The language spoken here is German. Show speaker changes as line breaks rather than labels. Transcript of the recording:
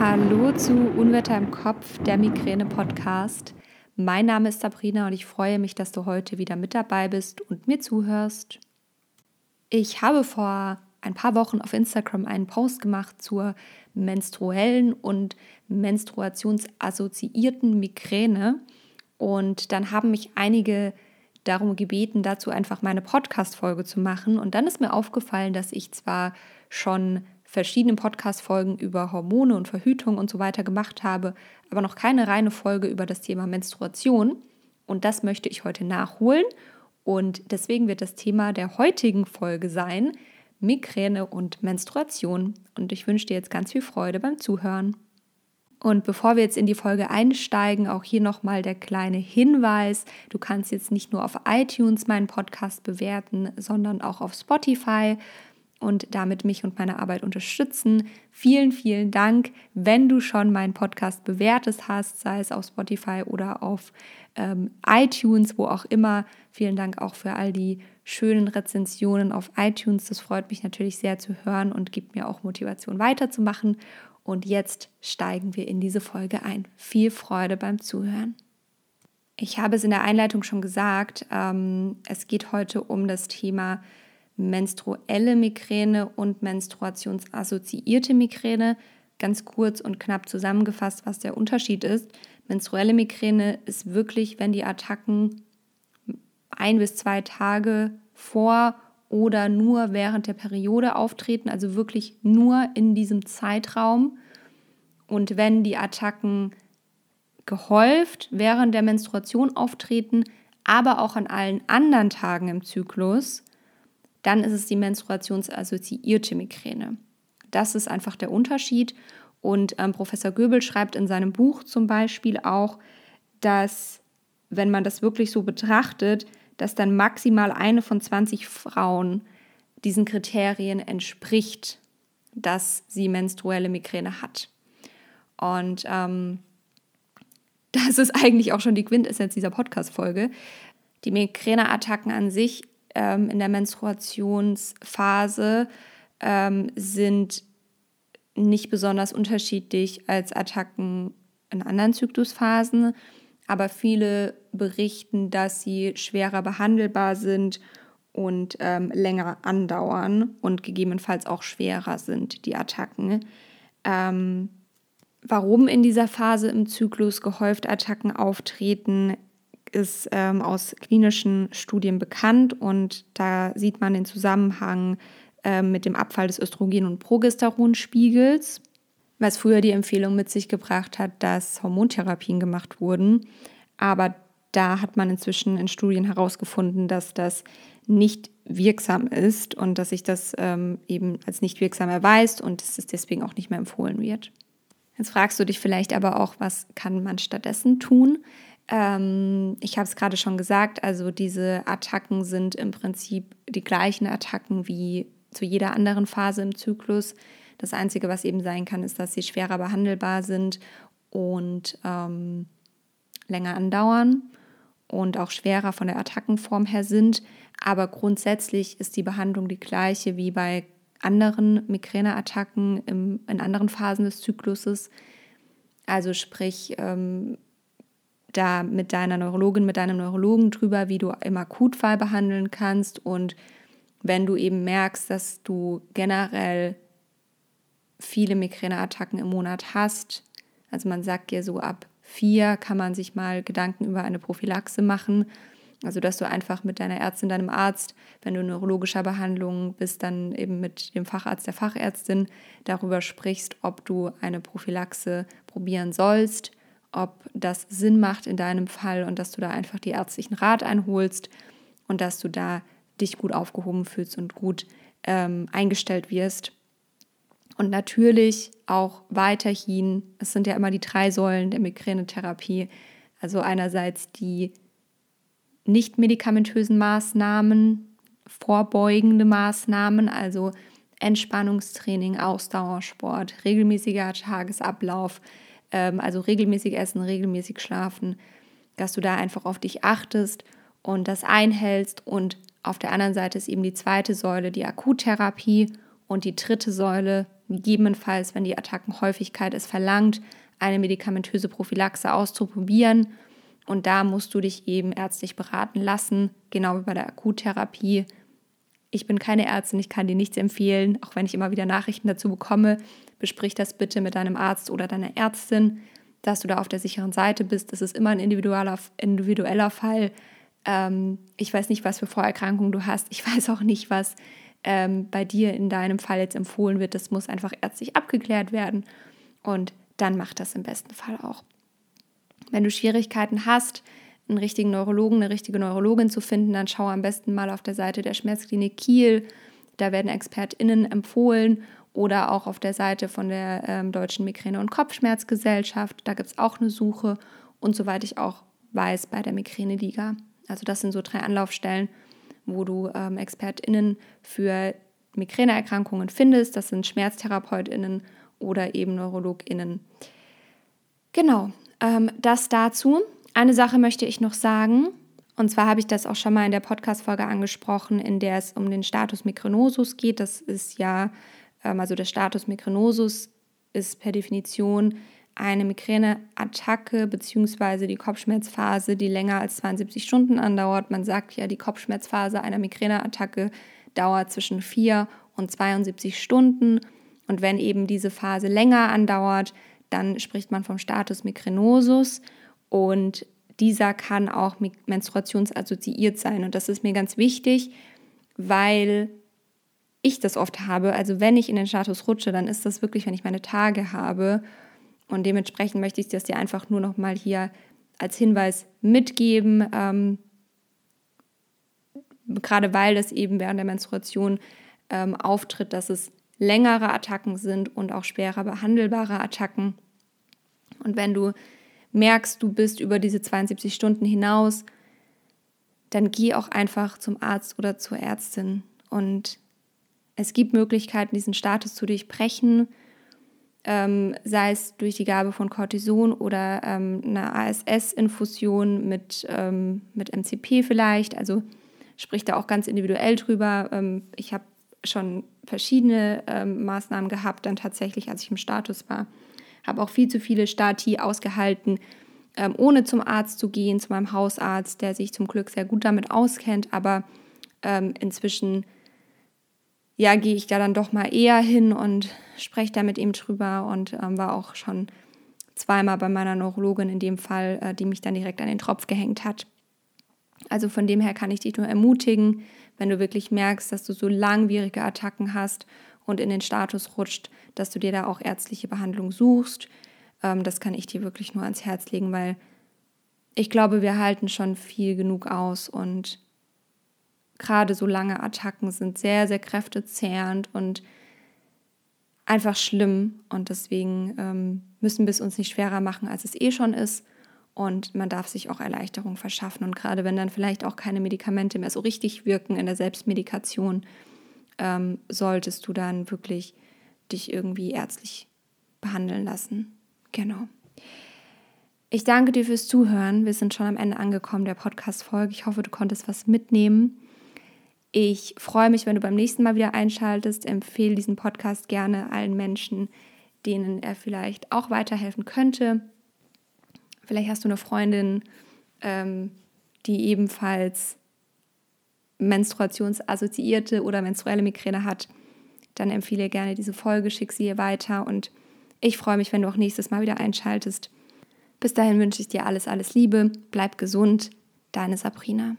Hallo zu Unwetter im Kopf, der Migräne-Podcast. Mein Name ist Sabrina und ich freue mich, dass du heute wieder mit dabei bist und mir zuhörst. Ich habe vor ein paar Wochen auf Instagram einen Post gemacht zur menstruellen und menstruationsassoziierten Migräne und dann haben mich einige darum gebeten, dazu einfach meine Podcast-Folge zu machen. Und dann ist mir aufgefallen, dass ich zwar schon verschiedene Podcast-Folgen über Hormone und Verhütung und so weiter gemacht habe, aber noch keine reine Folge über das Thema Menstruation. Und das möchte ich heute nachholen. Und deswegen wird das Thema der heutigen Folge sein Migräne und Menstruation. Und ich wünsche dir jetzt ganz viel Freude beim Zuhören. Und bevor wir jetzt in die Folge einsteigen, auch hier nochmal der kleine Hinweis. Du kannst jetzt nicht nur auf iTunes meinen Podcast bewerten, sondern auch auf Spotify und damit mich und meine Arbeit unterstützen. Vielen, vielen Dank, wenn du schon meinen Podcast bewertet hast, sei es auf Spotify oder auf ähm, iTunes, wo auch immer. Vielen Dank auch für all die schönen Rezensionen auf iTunes. Das freut mich natürlich sehr zu hören und gibt mir auch Motivation weiterzumachen. Und jetzt steigen wir in diese Folge ein. Viel Freude beim Zuhören. Ich habe es in der Einleitung schon gesagt, ähm, es geht heute um das Thema menstruelle Migräne und menstruationsassoziierte Migräne. Ganz kurz und knapp zusammengefasst, was der Unterschied ist. Menstruelle Migräne ist wirklich, wenn die Attacken ein bis zwei Tage vor oder nur während der Periode auftreten, also wirklich nur in diesem Zeitraum. Und wenn die Attacken gehäuft während der Menstruation auftreten, aber auch an allen anderen Tagen im Zyklus, dann ist es die menstruationsassoziierte Migräne. Das ist einfach der Unterschied. Und ähm, Professor Göbel schreibt in seinem Buch zum Beispiel auch, dass wenn man das wirklich so betrachtet, dass dann maximal eine von 20 Frauen diesen Kriterien entspricht, dass sie menstruelle Migräne hat. Und ähm, das ist eigentlich auch schon die Quintessenz dieser Podcast-Folge. Die Migräneattacken an sich ähm, in der Menstruationsphase ähm, sind nicht besonders unterschiedlich als Attacken in anderen Zyklusphasen aber viele berichten, dass sie schwerer behandelbar sind und ähm, länger andauern und gegebenenfalls auch schwerer sind, die Attacken. Ähm, warum in dieser Phase im Zyklus gehäuft Attacken auftreten, ist ähm, aus klinischen Studien bekannt und da sieht man den Zusammenhang ähm, mit dem Abfall des Östrogen- und Progesteronspiegels was früher die Empfehlung mit sich gebracht hat, dass Hormontherapien gemacht wurden. Aber da hat man inzwischen in Studien herausgefunden, dass das nicht wirksam ist und dass sich das ähm, eben als nicht wirksam erweist und dass es deswegen auch nicht mehr empfohlen wird. Jetzt fragst du dich vielleicht aber auch, was kann man stattdessen tun? Ähm, ich habe es gerade schon gesagt, also diese Attacken sind im Prinzip die gleichen Attacken wie zu jeder anderen Phase im Zyklus. Das Einzige, was eben sein kann, ist, dass sie schwerer behandelbar sind und ähm, länger andauern und auch schwerer von der Attackenform her sind. Aber grundsätzlich ist die Behandlung die gleiche wie bei anderen Migräneattacken in anderen Phasen des Zykluses. Also sprich, ähm, da mit deiner Neurologin, mit deinem Neurologen drüber, wie du im Akutfall behandeln kannst und wenn du eben merkst, dass du generell viele Migräneattacken im Monat hast, also man sagt ja so ab vier kann man sich mal Gedanken über eine Prophylaxe machen. Also dass du einfach mit deiner Ärztin, deinem Arzt, wenn du in neurologischer Behandlung bist, dann eben mit dem Facharzt, der Fachärztin darüber sprichst, ob du eine Prophylaxe probieren sollst, ob das Sinn macht in deinem Fall und dass du da einfach die ärztlichen Rat einholst und dass du da dich gut aufgehoben fühlst und gut ähm, eingestellt wirst. Und natürlich auch weiterhin, es sind ja immer die drei Säulen der Migränetherapie, also einerseits die nicht medikamentösen Maßnahmen, vorbeugende Maßnahmen, also Entspannungstraining, Ausdauersport, regelmäßiger Tagesablauf, also regelmäßig essen, regelmäßig schlafen, dass du da einfach auf dich achtest und das einhältst. Und auf der anderen Seite ist eben die zweite Säule, die Akuttherapie Und die dritte Säule, gegebenenfalls, wenn die Attackenhäufigkeit es verlangt, eine medikamentöse Prophylaxe auszuprobieren. Und da musst du dich eben ärztlich beraten lassen, genau wie bei der Akuttherapie. Ich bin keine Ärztin, ich kann dir nichts empfehlen, auch wenn ich immer wieder Nachrichten dazu bekomme. Besprich das bitte mit deinem Arzt oder deiner Ärztin, dass du da auf der sicheren Seite bist. Das ist immer ein individueller, individueller Fall. Ähm, ich weiß nicht, was für Vorerkrankungen du hast. Ich weiß auch nicht, was ähm, bei dir in deinem Fall jetzt empfohlen wird. Das muss einfach ärztlich abgeklärt werden. Und dann mach das im besten Fall auch. Wenn du Schwierigkeiten hast, einen richtigen Neurologen, eine richtige Neurologin zu finden, dann schau am besten mal auf der Seite der Schmerzklinik Kiel. Da werden ExpertInnen empfohlen oder auch auf der Seite von der ähm, Deutschen Migräne- und Kopfschmerzgesellschaft. Da gibt es auch eine Suche und soweit ich auch weiß, bei der Migräne-Liga. Also das sind so drei Anlaufstellen, wo du ähm, ExpertInnen für Migräneerkrankungen findest. Das sind SchmerztherapeutInnen oder eben NeurologInnen. Genau, ähm, das dazu. Eine Sache möchte ich noch sagen. Und zwar habe ich das auch schon mal in der Podcast-Folge angesprochen, in der es um den Status Migrenosus geht. Das ist ja, ähm, also der Status Migrenosus ist per Definition eine Migräneattacke bzw. die Kopfschmerzphase, die länger als 72 Stunden andauert. Man sagt ja, die Kopfschmerzphase einer Migräneattacke dauert zwischen 4 und 72 Stunden. Und wenn eben diese Phase länger andauert, dann spricht man vom Status Migrenosus und dieser kann auch menstruationsassoziiert sein. Und das ist mir ganz wichtig, weil ich das oft habe. Also wenn ich in den Status rutsche, dann ist das wirklich, wenn ich meine Tage habe. Und dementsprechend möchte ich das dir einfach nur noch mal hier als Hinweis mitgeben. Ähm, gerade weil das eben während der Menstruation ähm, auftritt, dass es längere Attacken sind und auch schwerer behandelbare Attacken. Und wenn du merkst, du bist über diese 72 Stunden hinaus, dann geh auch einfach zum Arzt oder zur Ärztin. Und es gibt Möglichkeiten, diesen Status zu durchbrechen, ähm, sei es durch die Gabe von Cortison oder ähm, einer ASS-Infusion mit, ähm, mit MCP vielleicht. Also spricht da auch ganz individuell drüber. Ähm, ich habe schon verschiedene ähm, Maßnahmen gehabt, dann tatsächlich, als ich im Status war. Habe auch viel zu viele Stati ausgehalten, ähm, ohne zum Arzt zu gehen, zu meinem Hausarzt, der sich zum Glück sehr gut damit auskennt. Aber ähm, inzwischen ja, gehe ich da dann doch mal eher hin und spreche da mit ihm drüber und ähm, war auch schon zweimal bei meiner Neurologin in dem Fall, äh, die mich dann direkt an den Tropf gehängt hat. Also von dem her kann ich dich nur ermutigen, wenn du wirklich merkst, dass du so langwierige Attacken hast und in den Status rutscht, dass du dir da auch ärztliche Behandlung suchst. Ähm, das kann ich dir wirklich nur ans Herz legen, weil ich glaube, wir halten schon viel genug aus und gerade so lange Attacken sind sehr, sehr kräftezehrend und einfach schlimm. Und deswegen ähm, müssen wir es uns nicht schwerer machen, als es eh schon ist. Und man darf sich auch Erleichterung verschaffen. Und gerade wenn dann vielleicht auch keine Medikamente mehr so richtig wirken in der Selbstmedikation, ähm, solltest du dann wirklich dich irgendwie ärztlich behandeln lassen. Genau. Ich danke dir fürs Zuhören. Wir sind schon am Ende angekommen der Podcast-Folge. Ich hoffe, du konntest was mitnehmen. Ich freue mich, wenn du beim nächsten Mal wieder einschaltest. Empfehle diesen Podcast gerne allen Menschen, denen er vielleicht auch weiterhelfen könnte. Vielleicht hast du eine Freundin, ähm, die ebenfalls menstruationsassoziierte oder menstruelle Migräne hat. Dann empfehle gerne diese Folge, schick sie ihr weiter und ich freue mich, wenn du auch nächstes Mal wieder einschaltest. Bis dahin wünsche ich dir alles, alles Liebe, bleib gesund, deine Sabrina.